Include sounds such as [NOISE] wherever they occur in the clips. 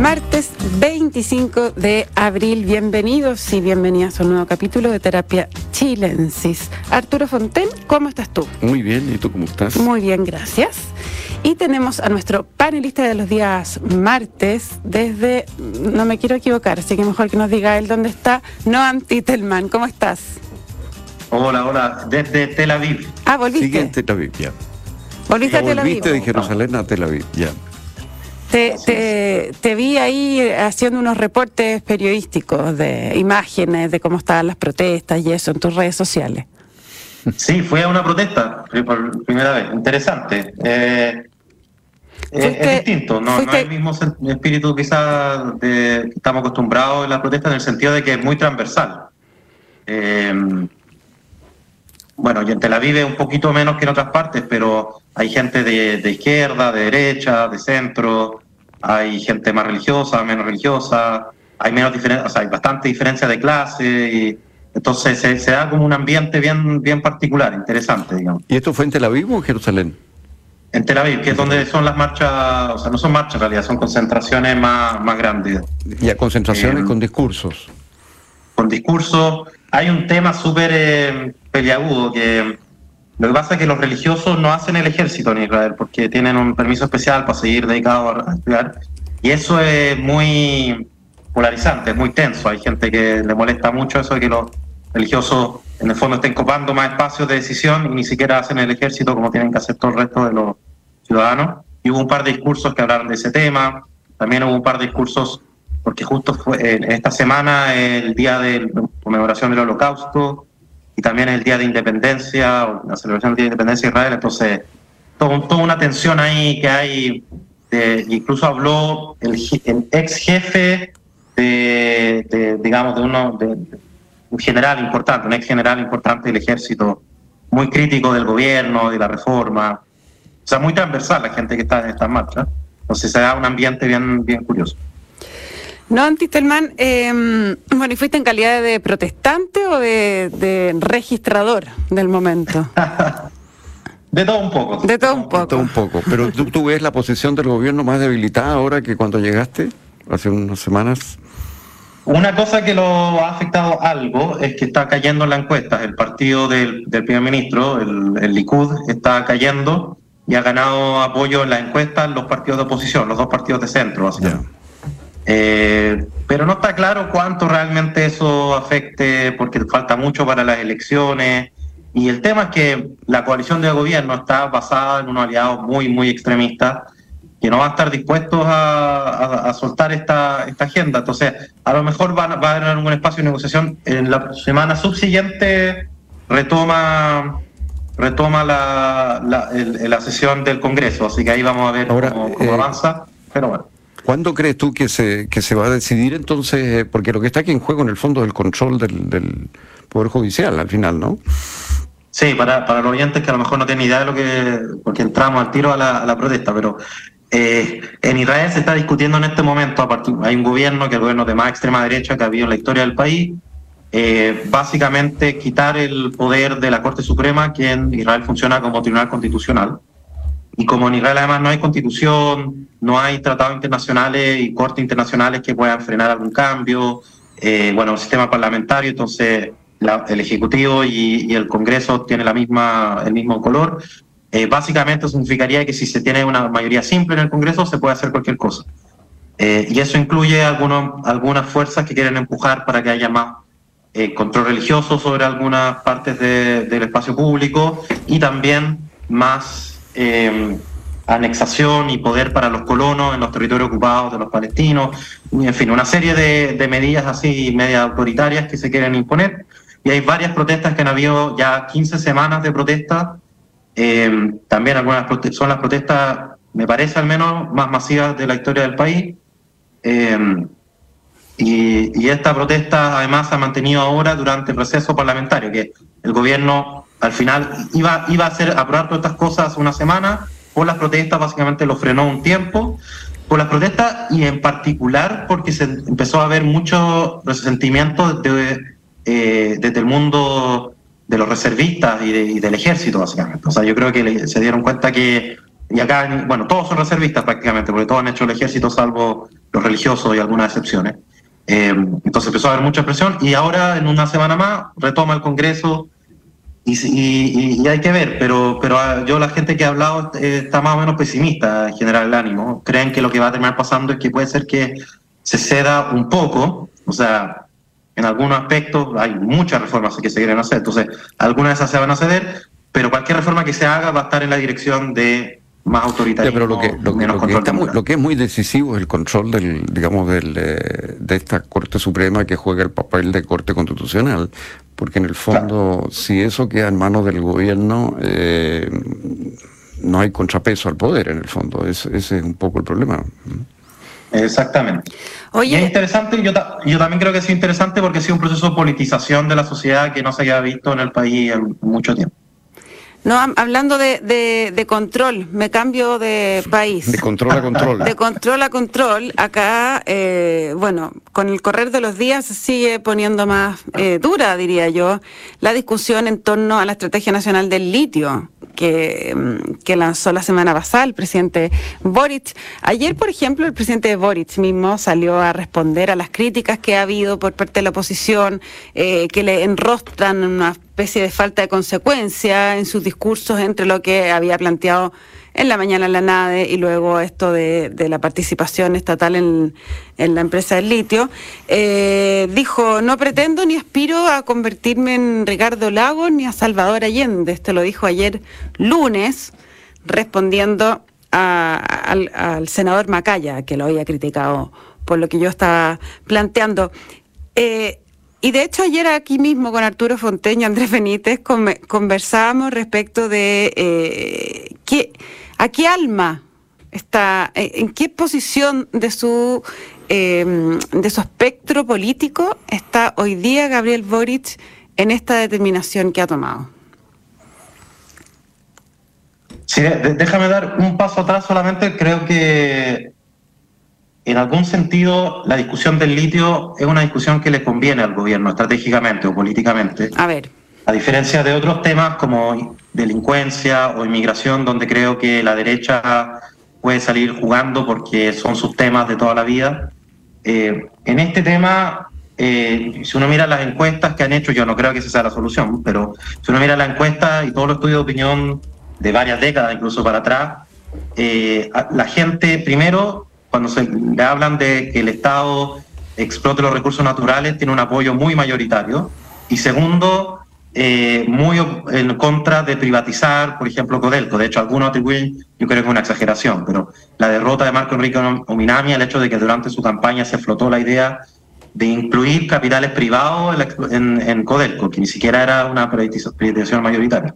Martes 25 de abril, bienvenidos y bienvenidas a un nuevo capítulo de Terapia Chilensis. Arturo Fonten, ¿cómo estás tú? Muy bien, ¿y tú cómo estás? Muy bien, gracias. Y tenemos a nuestro panelista de los días martes desde, no me quiero equivocar, así que mejor que nos diga él dónde está, Noam Titelman, ¿cómo estás? Hola, hola, desde Tel Aviv. Ah, volviste. Sigue en Tel Aviv, ya. Volviste a Tel Aviv. Volviste de Jerusalén a Tel Aviv, ya. Te, te, te, vi ahí haciendo unos reportes periodísticos de imágenes de cómo estaban las protestas y eso en tus redes sociales. Sí, fue a una protesta por primera vez. Interesante. Eh, es distinto, no, no, es el mismo espíritu quizás de, que estamos acostumbrados en la protesta en el sentido de que es muy transversal. Eh, bueno, y en Tel Aviv es un poquito menos que en otras partes, pero hay gente de, izquierda, de derecha, de centro, hay gente más religiosa, menos religiosa, hay menos diferencia, o sea, hay bastante diferencia de clase y entonces se, da como un ambiente bien, bien particular, interesante, digamos. ¿Y esto fue en Tel Aviv o en Jerusalén? En Tel Aviv, que es donde son las marchas, o sea, no son marchas en realidad, son concentraciones más, más grandes. ¿Y a concentraciones eh, con discursos? Con discursos. Hay un tema súper eh, peliagudo que lo que pasa es que los religiosos no hacen el ejército en Israel porque tienen un permiso especial para seguir dedicados a estudiar. Y eso es muy polarizante, es muy tenso. Hay gente que le molesta mucho eso de que los religiosos en el fondo estén copando más espacios de decisión y ni siquiera hacen el ejército como tienen que hacer todo el resto de los ciudadanos. Y hubo un par de discursos que hablaron de ese tema. También hubo un par de discursos, porque justo fue esta semana el día de conmemoración del holocausto y también el Día de Independencia, la celebración del Día de Independencia de Israel, entonces todo, toda una tensión ahí que hay, incluso habló el, ex jefe de, digamos, de uno, de, un general importante, un ex general importante del ejército, muy crítico del gobierno, de la reforma, o sea, muy transversal la gente que está en estas marchas, entonces se da un ambiente bien, bien curioso. No, Antistelman, eh, bueno, ¿y fuiste en calidad de protestante o de, registrador del momento? [LAUGHS] De todo un poco. De todo un poco. De todo un poco. Pero ¿tú, tú ves la posición del gobierno más debilitada ahora que cuando llegaste, hace unas semanas. Una cosa que lo ha afectado algo es que está cayendo en la encuesta. El partido del, primer ministro, el, Likud, está cayendo y ha ganado apoyo en la encuesta los partidos de oposición, los dos partidos de centro, básicamente. Eh, pero no está claro cuánto realmente eso afecte, porque falta mucho para las elecciones. Y el tema es que la coalición de gobierno está basada en unos aliados muy, muy extremistas que no van a estar dispuestos a, soltar esta, esta agenda. Entonces, a lo mejor va, va a haber algún espacio de negociación. En la semana subsiguiente retoma retoma la, la, sesión del Congreso, así que ahí vamos a ver cómo, cómo eh, avanza. Pero bueno. ¿Cuándo crees tú que se, que se va a decidir entonces? Eh, porque lo que está aquí en juego en el fondo es el control del, Poder Judicial al final, ¿no? Sí, para, para los oyentes que a lo mejor no tienen idea de lo que... porque entramos al tiro a la, protesta, pero eh, en Israel se está discutiendo en este momento, partir, hay un gobierno que es el gobierno de más extrema derecha que ha habido en la historia del país, eh, básicamente quitar el poder de la Corte Suprema, que en Israel funciona como tribunal constitucional. Y como en Israel además no hay constitución, no hay tratados internacionales y cortes internacionales que puedan frenar algún cambio, eh, bueno, el sistema parlamentario, entonces el Ejecutivo y, el Congreso tienen la misma, el mismo color. Eh, básicamente significaría que si se tiene una mayoría simple en el Congreso se puede hacer cualquier cosa. Eh, y eso incluye algunos, algunas fuerzas que quieren empujar para que haya más control religioso sobre algunas partes del espacio público y también más eh, anexación y poder para los colonos en los territorios ocupados de los palestinos, en fin, una serie de, medidas así media autoritarias que se quieren imponer. Y hay varias protestas que han habido ya 15 semanas de protesta. Eh, también algunas son las protestas, me parece al menos, más masivas de la historia del país. Eh, y, y, esta protesta además se ha mantenido ahora durante el receso parlamentario, que el gobierno al final iba, iba a hacer aprobar todas estas cosas una semana, por las protestas básicamente lo frenó un tiempo, por las protestas y en particular porque se empezó a haber mucho resentimiento de, eh, desde el mundo de los reservistas y, del ejército básicamente. O sea, yo creo que se dieron cuenta que y acá, bueno, todos son reservistas prácticamente, porque todos han hecho el ejército salvo los religiosos y algunas excepciones. Eh, entonces empezó a haber mucha presión y ahora en una semana más retoma el Congreso y, hay que ver, pero, pero ah, yo la gente que ha hablado eh, está más o menos pesimista en general el ánimo. Creen que lo que va a terminar pasando es que puede ser que se ceda un poco, o sea, en algunos aspectos hay muchas reformas que se quieren hacer, entonces algunas de esas se van a ceder, pero cualquier reforma que se haga va a estar en la dirección de más autoritarismo, pero lo que, lo, que, es muy decisivo es el control del, digamos, del, eh, de esta Corte Suprema que juega el papel de Corte Constitucional, porque en el fondo, si eso queda en manos del gobierno, eh, no hay contrapeso al poder, en el fondo. ese es un poco el problema. Exactamente. Oye, es interesante, yo, yo también creo que es interesante porque ha sido un proceso de politización de la sociedad que no se había visto en el país en mucho tiempo. No, hablando de, de, control, me cambio de país. De control a control. De control a control. Acá, eh, bueno, con el correr de los días se sigue poniendo más eh, dura, diría yo, la discusión en torno a la Estrategia Nacional del Litio que, mm, que lanzó la semana pasada el presidente Boric. Ayer, por ejemplo, el presidente Boric mismo salió a responder a las críticas que ha habido por parte de la oposición, eh, que le enrostran una especie de falta de consecuencia en sus discursos entre lo que había planteado en la mañana en la NADE y luego esto de, la participación estatal en, la empresa del litio, eh, dijo, no pretendo ni aspiro a convertirme en Ricardo Lagos ni a Salvador Allende. Esto lo dijo ayer lunes, respondiendo al, senador Macaya, que lo había criticado por lo que yo estaba planteando. Eh, y de hecho ayer aquí mismo con Arturo Fonteño, Andrés Benítez, conversábamos respecto de eh, qué, a qué alma está, eh, en qué posición de su, em, de su espectro político está hoy día Gabriel Boric en esta determinación que ha tomado. Sí, déjame dar un paso atrás solamente. Creo que en algún sentido, la discusión del litio es una discusión que le conviene al gobierno estratégicamente o políticamente. A ver. A diferencia de otros temas como delincuencia o inmigración, donde creo que la derecha puede salir jugando porque son sus temas de toda la vida. Eh, en este tema, eh, si uno mira las encuestas que han hecho, yo no creo que esa sea la solución, pero si uno mira la encuesta y todos los estudios de opinión de varias décadas, incluso para atrás, eh, la gente primero cuando se le hablan de que el Estado explote los recursos naturales, tiene un apoyo muy mayoritario. Y segundo, eh, muy en contra de privatizar, por ejemplo, Codelco. De hecho, algunos atribuyen, yo creo que es una exageración, pero la derrota de Marco Enrique Ominami, el hecho de que durante su campaña se flotó la idea de incluir capitales privados en, Codelco, que ni siquiera era una privatización mayoritaria.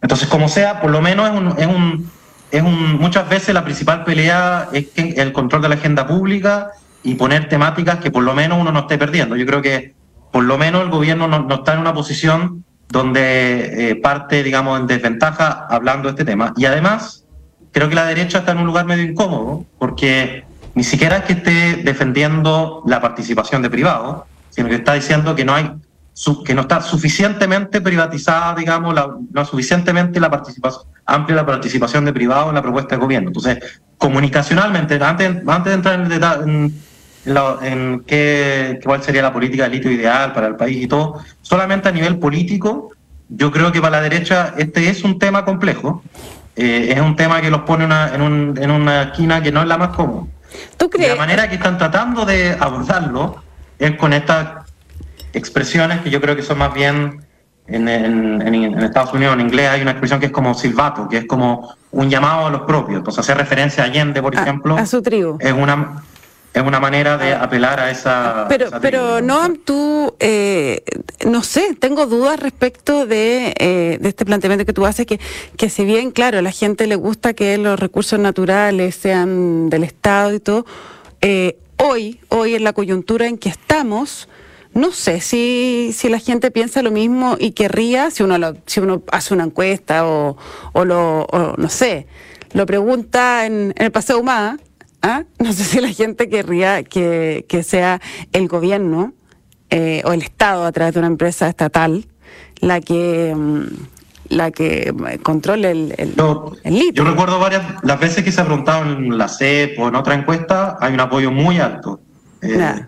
Entonces, como sea, por lo menos es un es un, muchas veces la principal pelea es el control de la agenda pública y poner temáticas que por lo menos uno no esté perdiendo. Yo creo que por lo menos el gobierno no, está en una posición donde eh, parte, digamos, en desventaja hablando de este tema. Y además, creo que la derecha está en un lugar medio incómodo, porque ni siquiera es que esté defendiendo la participación de privados, sino que está diciendo que no hay que no está suficientemente privatizada, digamos, no es suficientemente la participación, amplia la participación de privados en la propuesta de gobierno. Entonces, comunicacionalmente, antes, antes de entrar en, en, en qué, cuál sería la política de litio ideal para el país y todo, solamente a nivel político, yo creo que para la derecha este es un tema complejo, eh, es un tema que los pone en, un, en una esquina que no es la más cómoda. ¿Tú crees? la manera que están tratando de abordarlo es con esta expresiones que yo creo que son más bien en, Estados Unidos, en inglés, hay una expresión que es como silbato, que es como un llamado a los propios. Entonces, hacer referencia a Allende, por ejemplo. A su tribu. Es una, es una manera de apelar a esa. Pero, pero no, tú, eh, no sé, tengo dudas respecto de, eh, de, este planteamiento que tú haces, que, que si bien, claro, a la gente le gusta que los recursos naturales sean del Estado y todo, eh, hoy, hoy en la coyuntura en que estamos, no sé si, si la gente piensa lo mismo y querría, si uno, si uno hace una encuesta o, o lo, no sé, lo pregunta en, el Paseo Humada, ¿ah? no sé si la gente querría que, que sea el gobierno eh, o el Estado a través de una empresa estatal la que, mm, la que controle el, el, litio. Yo recuerdo varias las veces que se ha preguntado en la CEP o en otra encuesta, hay un apoyo muy alto. Eh,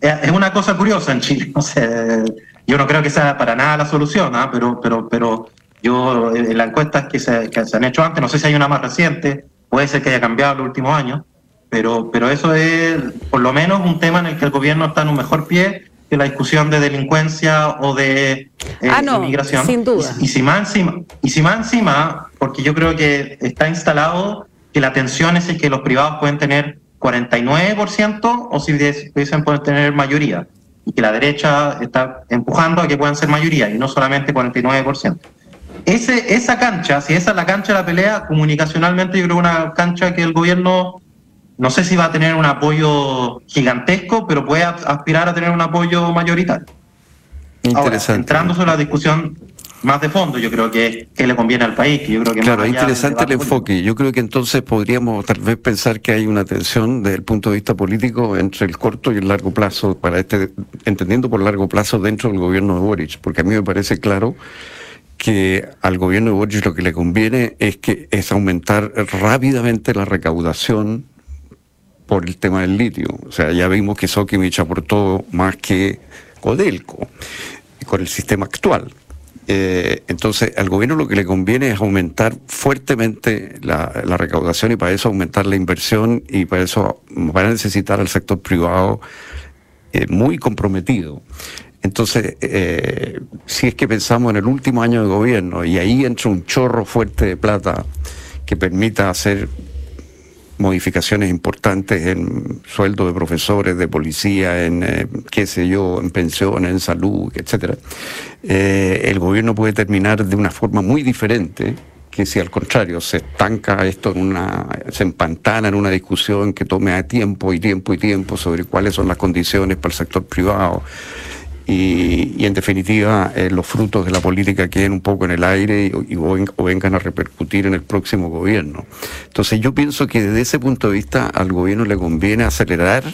es una cosa curiosa en Chile, [LAUGHS] no sé, yo no creo que sea para nada la solución, ¿ah? pero, pero, pero yo en las encuestas que se, que se han hecho antes, no sé si hay una más reciente, puede ser que haya cambiado en los últimos años, pero, pero eso es por lo menos un tema en el que el gobierno está en un mejor pie que la discusión de delincuencia o de eh, ah, inmigración. Sin duda. Y, si más encima, y si más encima, porque yo creo que está instalado que la tensión es que los privados pueden tener 49% o si dicen pueden tener mayoría. Y que la derecha está empujando a que puedan ser mayoría y no solamente 49%. Ese, esa cancha, si esa es la cancha de la pelea, comunicacionalmente yo creo que una cancha que el gobierno no sé si va a tener un apoyo gigantesco, pero puede aspirar a tener un apoyo mayoritario. Interesante. entrando sobre la discusión más de fondo, yo creo que, que le conviene al país. Que yo creo que claro, es interesante el enfoque. Yo creo que entonces podríamos tal vez pensar que hay una tensión desde el punto de vista político entre el corto y el largo plazo, para este, entendiendo por largo plazo dentro del gobierno de Boric, porque a mí me parece claro que al gobierno de Boric lo que le conviene es que es aumentar rápidamente la recaudación por el tema del litio. O sea, ya vimos que Sokimich aportó más que Codelco con el sistema actual. Eh, entonces, al gobierno lo que le conviene es aumentar fuertemente la, recaudación y para eso aumentar la inversión y para eso van a necesitar al sector privado eh, muy comprometido. Entonces, eh, si es que pensamos en el último año de gobierno y ahí entra un chorro fuerte de plata que permita hacer modificaciones importantes en sueldo de profesores, de policía, en eh, qué sé yo, en pensiones, en salud, etcétera. Eh, el gobierno puede terminar de una forma muy diferente que si al contrario se estanca esto en una, se empantana en una discusión que tome a tiempo y tiempo y tiempo sobre cuáles son las condiciones para el sector privado y, en definitiva eh, los frutos de la política queden un poco en el aire y, o, vengan a repercutir en el próximo gobierno. Entonces yo pienso que desde ese punto de vista al gobierno le conviene acelerar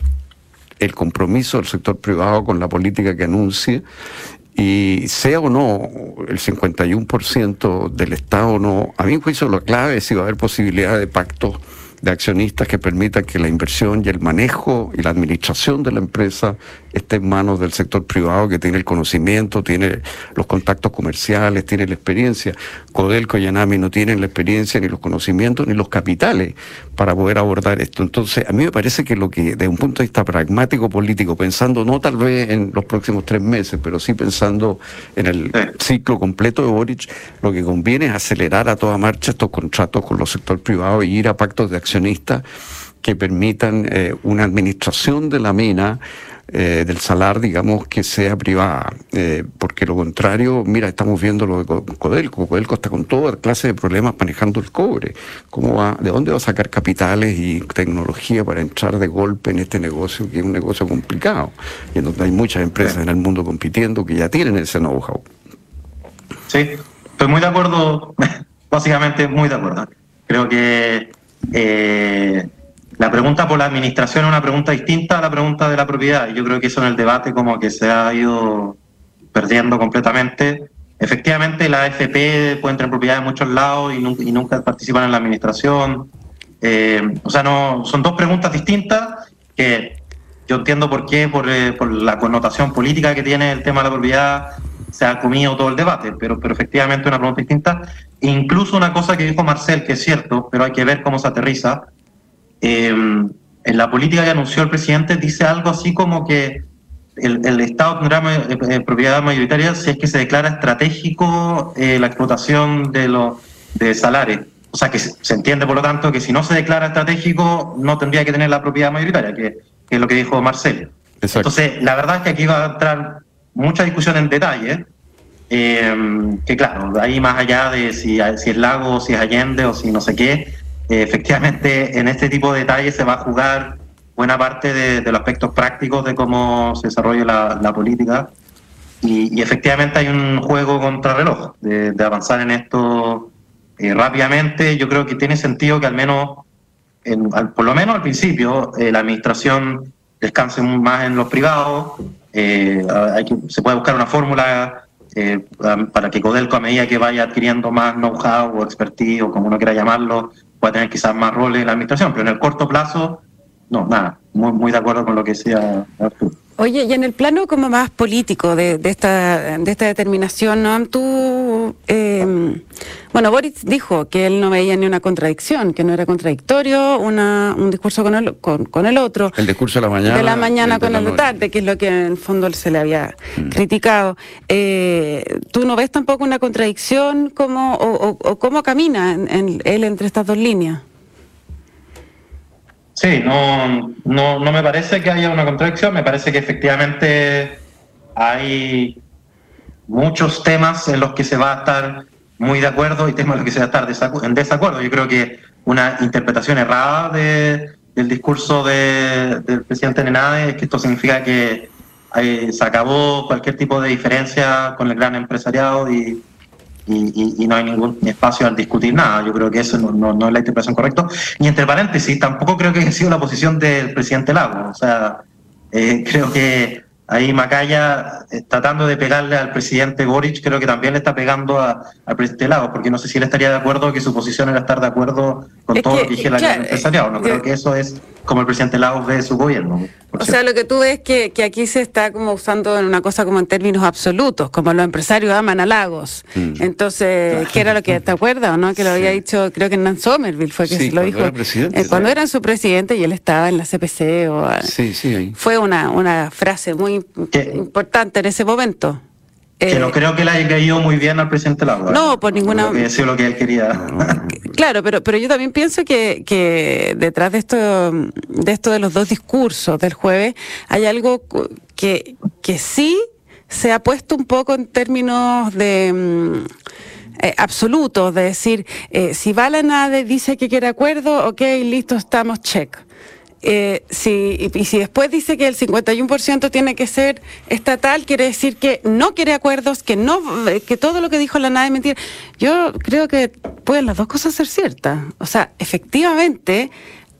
el compromiso del sector privado con la política que anuncie y sea o no el 51% del Estado o no, a mí juicio lo clave es si va a haber posibilidad de pacto de accionistas que permitan que la inversión y el manejo y la administración de la empresa esté en manos del sector privado que tiene el conocimiento, tiene los contactos comerciales, tiene la experiencia. Codelco y Anami no tienen la experiencia, ni los conocimientos, ni los capitales para poder abordar esto. Entonces, a mí me parece que lo que, desde un punto de vista pragmático político, pensando no tal vez en los próximos tres meses, pero sí pensando en el ciclo completo de Boric, lo que conviene es acelerar a toda marcha estos contratos con los sectores privados y ir a pactos de accionistas que permitan eh, una administración de la mina eh, del salar, digamos, que sea privada. Eh, porque lo contrario, mira, estamos viendo lo de Codelco. Codelco está con toda clase de problemas manejando el cobre. ¿Cómo va, ¿De dónde va a sacar capitales y tecnología para entrar de golpe en este negocio, que es un negocio complicado? Y en donde hay muchas empresas en el mundo compitiendo que ya tienen ese know-how. Sí, estoy muy de acuerdo, [LAUGHS] básicamente muy de acuerdo. Creo que eh, la pregunta por la administración es una pregunta distinta a la pregunta de la propiedad. Yo creo que eso en el debate como que se ha ido perdiendo completamente. Efectivamente, la AFP puede entrar en propiedad en muchos lados y, nunca, participan en la administración. Eh, o sea, no son dos preguntas distintas que yo entiendo por qué, por, eh, por, la connotación política que tiene el tema de la propiedad, se ha comido todo el debate, pero, pero efectivamente una pregunta distinta. Incluso una cosa que dijo Marcel, que es cierto, pero hay que ver cómo se aterriza, Em, en la política que anunció el presidente dice algo así como que el, Estado tendrá eh, eh, propiedad mayoritaria si es que se declara estratégico eh, la explotación de los de salarios. O sea, que se entiende, por lo tanto, que si no se declara estratégico, no tendría que tener la propiedad mayoritaria, que, es lo que dijo Marcelo. Entonces, la verdad es que aquí va a entrar mucha discusión en detalle, em, que claro, ahí más allá de si, si es Lago, si es Allende o si no sé qué, eh, efectivamente, en este tipo de detalles se va a jugar buena parte de, los aspectos prácticos de cómo se desarrolla la, política. Y, efectivamente hay un juego contrarreloj de, de avanzar en esto eh, rápidamente. Yo creo que tiene sentido que al menos, por lo menos al principio, eh, la administración descanse más en los privados. Hay que, se puede buscar una fórmula eh, para que Codelco a medida que vaya adquiriendo más know-how o expertise o como uno quiera llamarlo, pueda tener quizás más roles en la administración, pero en el corto plazo, no, nada, muy, muy de acuerdo con lo que decía Arturo. Oye, y en el plano como más político de, esta, de esta determinación, ¿no? Tú, em, bueno, Boris dijo que él no veía ni una contradicción, que no era contradictorio una, un discurso con el, con, el otro. El discurso de la mañana. De la mañana con el de tarde, que es lo que en el fondo se le había mm. criticado. Eh, ¿Tú no ves tampoco una contradicción como, o, cómo camina en, él entre estas dos líneas? Sí, no, no, no me parece que haya una contradicción, me parece que efectivamente hay muchos temas en los que se va a estar muy de acuerdo y temas en los que se va a estar en desacuerdo. Yo creo que una interpretación errada de, del discurso de, del presidente Nenade es que esto significa que eh, se acabó cualquier tipo de diferencia con el gran empresariado y, y, no hay ningún espacio al discutir nada. Yo creo que eso no, no, es la interpretación correcta. Y entre paréntesis, tampoco creo que haya sido la posición del presidente Lago. O sea, eh, [LAUGHS] creo que ahí Macaya, eh, tratando de pegarle al presidente Boric, creo que también le está pegando al presidente Lago, porque no sé si él estaría de acuerdo que su posición era estar de acuerdo con todo lo que dijera el empresariado. No creo que eso es como el presidente Lagos ve su gobierno. O sea, lo que tú ves que, que aquí se está como usando en una cosa como en términos absolutos, como los empresarios aman a Lagos. Mm. Entonces, [LAUGHS] ¿qué era lo que te acuerdas o no? Que lo había dicho, creo que Nan Somerville fue que se lo dijo. Era eh, cuando era su presidente y él estaba en la CPC o sí, sí, fue una, una frase muy importante en ese momento. Que no eh, creo que le haya caído muy bien al presidente Lago. ¿eh? No, por ninguna. Eso lo que él quería. [LAUGHS] claro, pero, pero yo también pienso que, que detrás de esto, de esto de los dos discursos del jueves, hay algo que, que sí se ha puesto un poco en términos de. Mm, eh, absolutos, de decir, si Valenade dice que quiere acuerdo, ok, listo, estamos, check. Eh, si, y si después dice que el 51% tiene que ser estatal, quiere decir que no quiere acuerdos, que no que todo lo que dijo la nada es mentira. Yo creo que pueden las dos cosas ser ciertas. O sea, efectivamente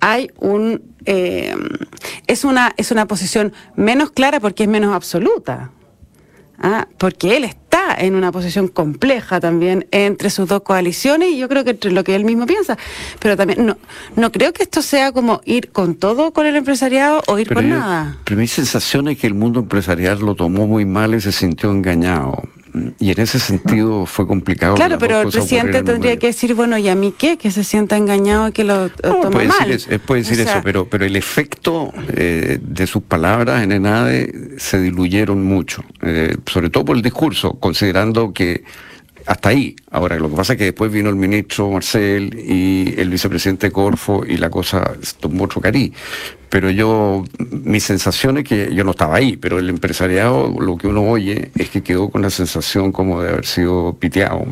hay un eh, es una es una posición menos clara porque es menos absoluta. ¿ah? porque él está en una posición compleja también entre sus dos coaliciones y yo creo que entre lo que él mismo piensa, pero también no, no creo que esto sea como ir con todo con el empresariado o ir con nada. Pero mi sensación es que el mundo empresarial lo tomó muy mal y se sintió engañado. Y en ese sentido fue complicado. Claro, pero el presidente tendría que decir, bueno, ¿y a mí qué? Que se sienta engañado y que lo, toma puede mal. Decir, puede decir eso, pero, pero el efecto eh, de sus palabras en ENADE se diluyeron mucho, eh, sobre todo por el discurso, considerando que hasta ahí. Ahora, lo que pasa es que después vino el ministro Marcel y el vicepresidente Corfo y la cosa tomó otro cariz pero yo, mi sensación es que yo no estaba ahí, pero el empresariado, lo que uno oye es que quedó con la sensación como de haber sido piteado,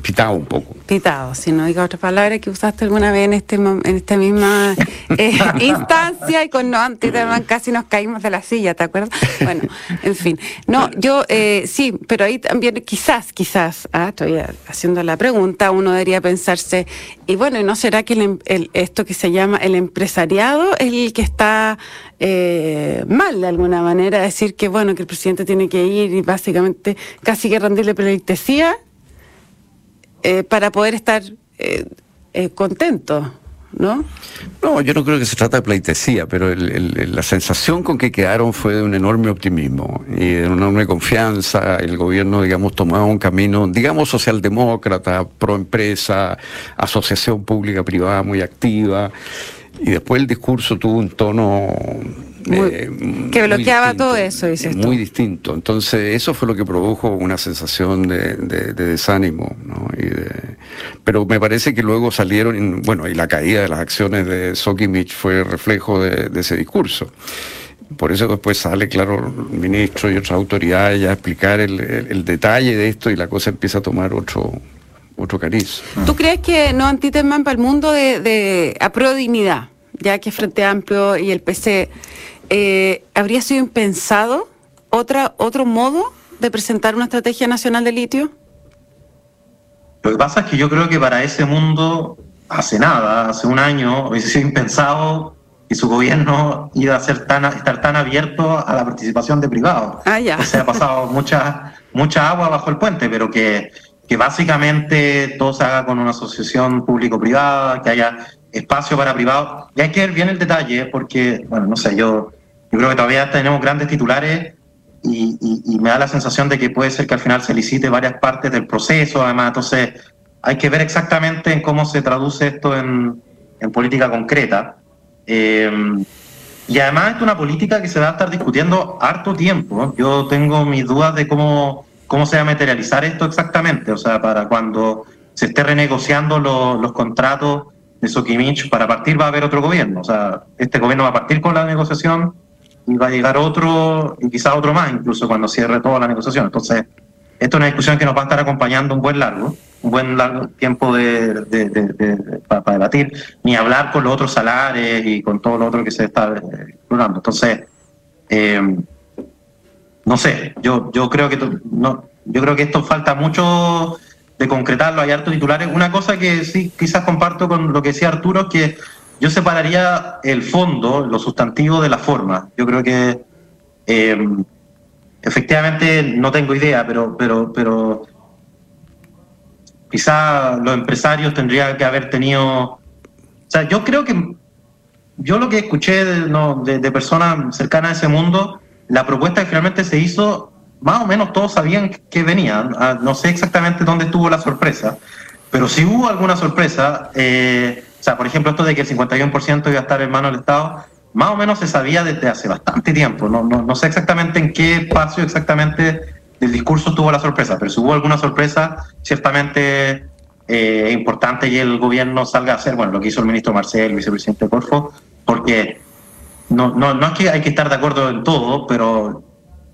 pitado un poco. Pitado, si no diga otra palabra que usaste alguna vez en este en esta misma eh, [LAUGHS] instancia y con no Antiterman casi nos caímos de la silla, ¿te acuerdas? Bueno, en fin. No, yo eh, sí, pero ahí también quizás, quizás, ah, estoy haciendo la pregunta, uno debería pensarse, y bueno, ¿no será que em, el, esto que se llama el empresariado es el que está eh, mal de alguna manera, decir que bueno, que el presidente tiene que ir y básicamente casi que rendirle pleitesía eh, para poder estar eh, contento. ¿No? No, yo no creo que se trata de pleitesía, pero la sensación con que quedaron fue de un enorme optimismo y de una enorme confianza. El gobierno, digamos, tomaba un camino, digamos, socialdemócrata, pro empresa, asociación pública-privada muy activa. Y después el discurso tuvo un tono... Eh, que bloqueaba todo eso, dices Muy distinto. Entonces, eso fue lo que produjo una sensación de, desánimo. ¿no? pero me parece que luego salieron, bueno, y la caída de las acciones de Sokimich fue reflejo de, ese discurso. Por eso después sale, claro, el ministro y otras autoridades ya a explicar el, detalle de esto y la cosa empieza a tomar otro, otro cariz. ¿Tú crees que no Antiteman para el mundo de, de a dignidad, ya que Frente Amplio y el PC, eh, habría sido impensado otra, otro modo de presentar una estrategia nacional de litio? Lo que pasa es que yo creo que para ese mundo, hace nada, hace un año, hubiese sido impensado que su gobierno iba a ser tan, estar tan abierto a la participación de privados. Ah, ya. O sea, ha pasado [LAUGHS] muchas mucha agua bajo el puente, pero que, que básicamente todo se haga con una asociación público-privada, que haya espacio para privados. Y hay que ver bien el detalle, porque, bueno, no sé, yo, yo creo que todavía tenemos grandes titulares y, y, me da la sensación de que puede ser que al final se licite varias partes del proceso, además, entonces hay que ver exactamente en cómo se traduce esto en, en política concreta. Eh, y además es una política que se va a estar discutiendo harto tiempo. Yo tengo mis dudas de cómo, cómo se va a materializar esto exactamente. O sea, para cuando se esté renegociando los contratos de Sokimich, para partir va a haber otro gobierno. O sea, este gobierno va a partir con la negociación y va a llegar otro y quizás otro más, incluso cuando cierre toda la negociación. Entonces, esto es una discusión que nos va a estar acompañando un buen largo, un buen largo tiempo de, para, debatir, ni hablar con los otros salarios y con todo lo otro que se está explorando. Entonces, eh, no sé, yo, yo creo que no, yo creo que esto falta mucho de concretarlo, hay hartos titulares. Una cosa que sí quizás comparto con lo que decía Arturo es que yo separaría el fondo, lo sustantivo de la forma. Yo creo que eh, Efectivamente, no tengo idea, pero, pero, pero quizá los empresarios tendrían que haber tenido. O sea, yo creo que yo lo que escuché de, de, personas cercanas a ese mundo, la propuesta que finalmente se hizo, más o menos todos sabían que venía. Ah, no sé exactamente dónde estuvo la sorpresa, pero si hubo alguna sorpresa, eh, o sea, por ejemplo, esto de que el 51% iba a estar en manos del Estado, más o menos se sabía desde hace bastante tiempo. No, no, no sé exactamente en qué espacio exactamente del discurso tuvo la sorpresa, pero si hubo alguna sorpresa, ciertamente eh, importante que el gobierno salga a hacer, bueno, lo que hizo el ministro Marcel, el vicepresidente Corfo, porque no, no, no es que hay que estar de acuerdo en todo, pero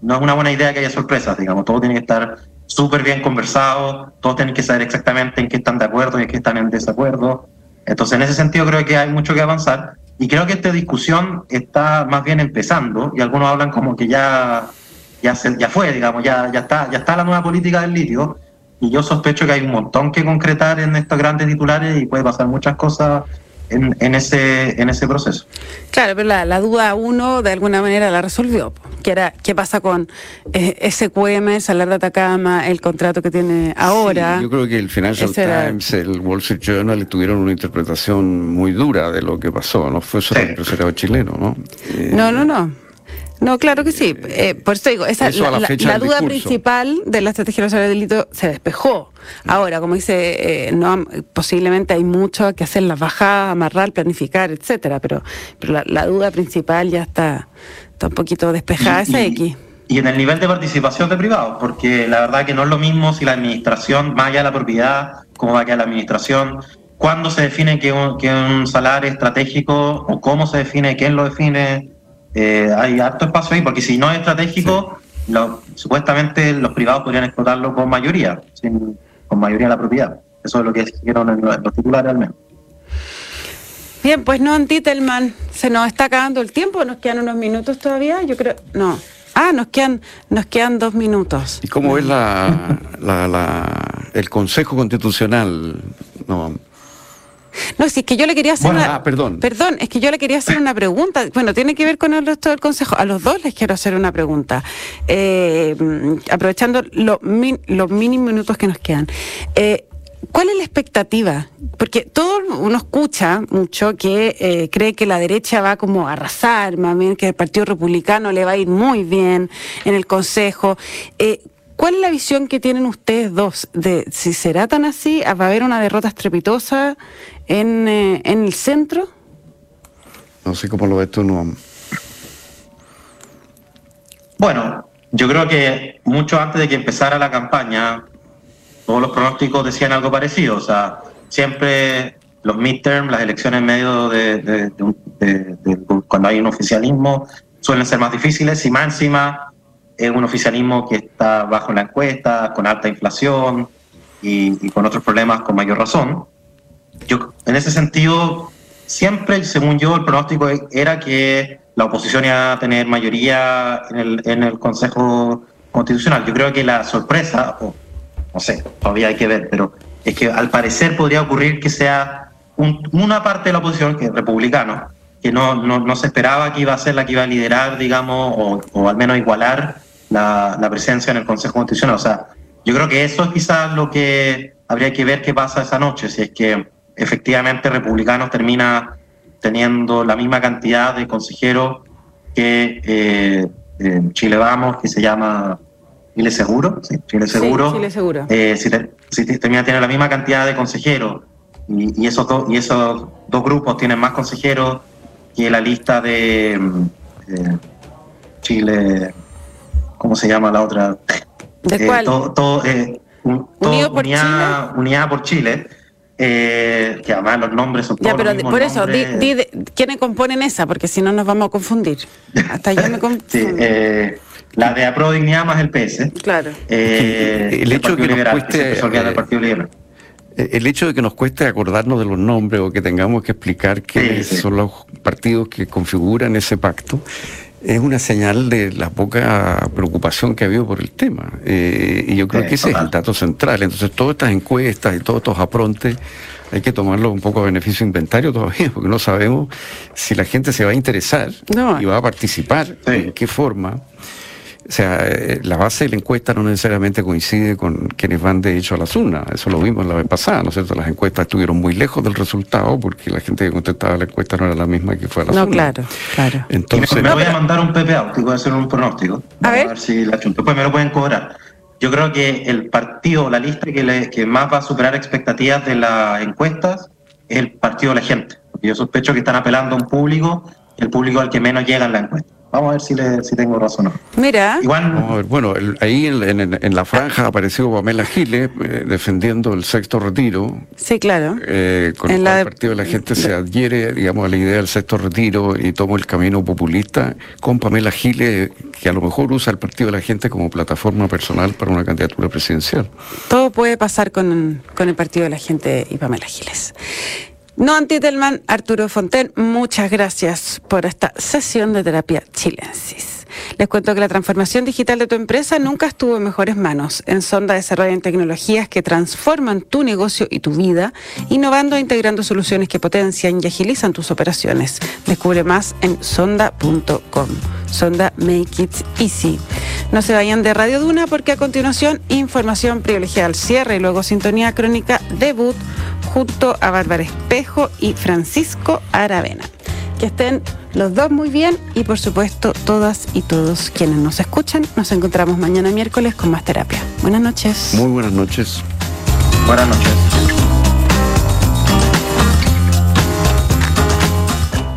no es una buena idea que haya sorpresas, digamos, todo tiene que estar súper bien conversado, todos tienen que saber exactamente en qué están de acuerdo y en qué están en desacuerdo. Entonces, en ese sentido creo que hay mucho que avanzar y creo que esta discusión está más bien empezando y algunos hablan como que ya, ya, se, ya fue, digamos, ya, ya, está, ya está la nueva política del litio. Y yo sospecho que hay un montón que concretar en estos grandes titulares y puede pasar muchas cosas en, en, ese, en ese proceso. Claro, pero la, la, duda uno de alguna manera la resolvió, que era qué pasa con eh, SQM, Salar de Atacama, el contrato que tiene ahora. yo creo que el Financial Times, el Wall Street Journal tuvieron una interpretación muy dura de lo que pasó, no fue solo el empresariado chileno, ¿no? no, no, no. No, claro que sí. Eh, por eso digo, esa, la, la, duda principal de la estrategia nacional del delito se despejó. Ahora, como dice, eh, no, posiblemente hay mucho que hacer, las bajadas, amarrar, planificar, etcétera, pero, pero la, duda principal ya está, está un poquito despejada, esa X. Y en el nivel de participación de privados, porque la verdad que no es lo mismo si la administración, más allá de la propiedad, cómo va a quedar la administración, cuándo se define que un, que un salario estratégico o cómo se define, quién lo define eh, hay alto espacio ahí, porque si no es estratégico, supuestamente los privados podrían explotarlo con mayoría, con mayoría de la propiedad. Eso es lo que dijeron en los, titulares al menos. Bien, pues no, Titelman, se nos está acabando el tiempo, nos quedan unos minutos todavía, yo creo, no. Ah, nos quedan, nos quedan dos minutos. ¿Y cómo es la, la, la, el Consejo Constitucional? No, no, si es que yo le quería hacer una... Ah, perdón. Perdón, es que yo le quería hacer una pregunta. Bueno, tiene que ver con el resto del Consejo. A los dos les quiero hacer una pregunta. Eh, aprovechando los los mínimos minutos que nos quedan. Eh, ¿Cuál es la expectativa? Porque todo uno escucha mucho que eh, cree que la derecha va como a arrasar, más bien que el Partido Republicano le va a ir muy bien en el Consejo. ¿Cuál es la visión que tienen ustedes dos de si será tan así? ¿Va a haber una derrota estrepitosa en, eh, en el centro? No sé cómo lo ves tú, no. Bueno, yo creo que mucho antes de que empezara la campaña, todos los pronósticos decían algo parecido. O sea, siempre los midterms, las elecciones en medio de, de, cuando hay un oficialismo, suelen ser más difíciles y más encima es un oficialismo que está bajo la encuesta, con alta inflación y, con otros problemas con mayor razón. Yo, en ese sentido, siempre, según yo, el pronóstico era que la oposición iba a tener mayoría en el, en el Consejo Constitucional. Yo creo que la sorpresa, o no sé, todavía hay que ver, pero es que al parecer podría ocurrir que sea una parte de la oposición, que es republicano, que no, no, no, se esperaba que iba a ser la que iba a liderar, digamos, o, o al menos igualar la, presencia en el Consejo Constitucional. O sea, yo creo que eso es quizás lo que habría que ver qué pasa esa noche, si es que efectivamente Republicanos termina teniendo la misma cantidad de consejeros que eh, Chile Vamos, que se llama Chile Seguro, sí, Chile Seguro. Chile Seguro. Eh, si, termina teniendo la misma cantidad de consejeros y, esos, y esos dos grupos tienen más consejeros que la lista de mm, Chile ¿cómo se llama la otra? ¿De eh, cuál? Todo, eh, Unido por Chile. Unidad por Chile. Eh, que además los nombres son ya, pero por eso, di, ¿quiénes componen esa? Porque si no nos vamos a confundir. Hasta yo me confundo. [LAUGHS] sí, la de Apro Dignidad más el PS. Claro. el, hecho de que nos cueste, Partido Liberal. El hecho de que nos cueste acordarnos de los nombres o que tengamos que explicar qué son los partidos que configuran ese pacto es una señal de la poca preocupación que ha habido por el tema. Eh, y yo creo que ese es el dato central. Entonces, todas estas encuestas y todos estos aprontes hay que tomarlo un poco a beneficio inventario todavía, [LAUGHS] porque no sabemos si la gente se va a interesar y va a participar, en qué forma. O sea, eh, la base de la encuesta no necesariamente coincide con quienes van de hecho a las urnas. Eso lo vimos la vez pasada, ¿no es cierto? Las encuestas estuvieron muy lejos del resultado porque la gente que contestaba la encuesta no era la misma que fue a las no, urnas. No, claro, claro. Entonces, me voy a mandar un PPA, que voy a hacer un pronóstico. A ver. si la chunto. Pues me lo pueden cobrar. Yo creo que el partido, la lista que, que más va a superar expectativas de las encuestas es el partido de la gente. Porque yo sospecho que están apelando a un público, el público al que menos llega en la encuesta. Vamos a ver si, le, si tengo razón o no. Mira. Igual, bueno, ahí en, la franja apareció Pamela Giles eh, defendiendo el sexto retiro. Sí, claro. Eh, con el partido de la gente se adhiere, digamos, a la idea del sexto retiro y toma el camino populista con Pamela Giles, que a lo mejor usa el partido de la gente como plataforma personal para una candidatura presidencial. Todo puede pasar con, con el partido de la gente y Pamela Giles. No Antitelman, Arturo Fonten, muchas gracias por esta sesión de terapia chilensis. Les cuento que la transformación digital de tu empresa nunca estuvo en mejores manos. En Sonda desarrollan tecnologías que transforman tu negocio y tu vida, innovando e integrando soluciones que potencian y agilizan tus operaciones. Descubre más en sonda.com. Sonda Make It Easy. No se vayan de Radio Duna porque a continuación información privilegiada al cierre y luego sintonía crónica debut junto a Bárbara Espejo y Francisco Aravena. Que estén los dos muy bien y por supuesto todas y todos quienes nos escuchan. Nos encontramos mañana miércoles con más terapia. Buenas noches. Muy buenas noches. Buenas noches.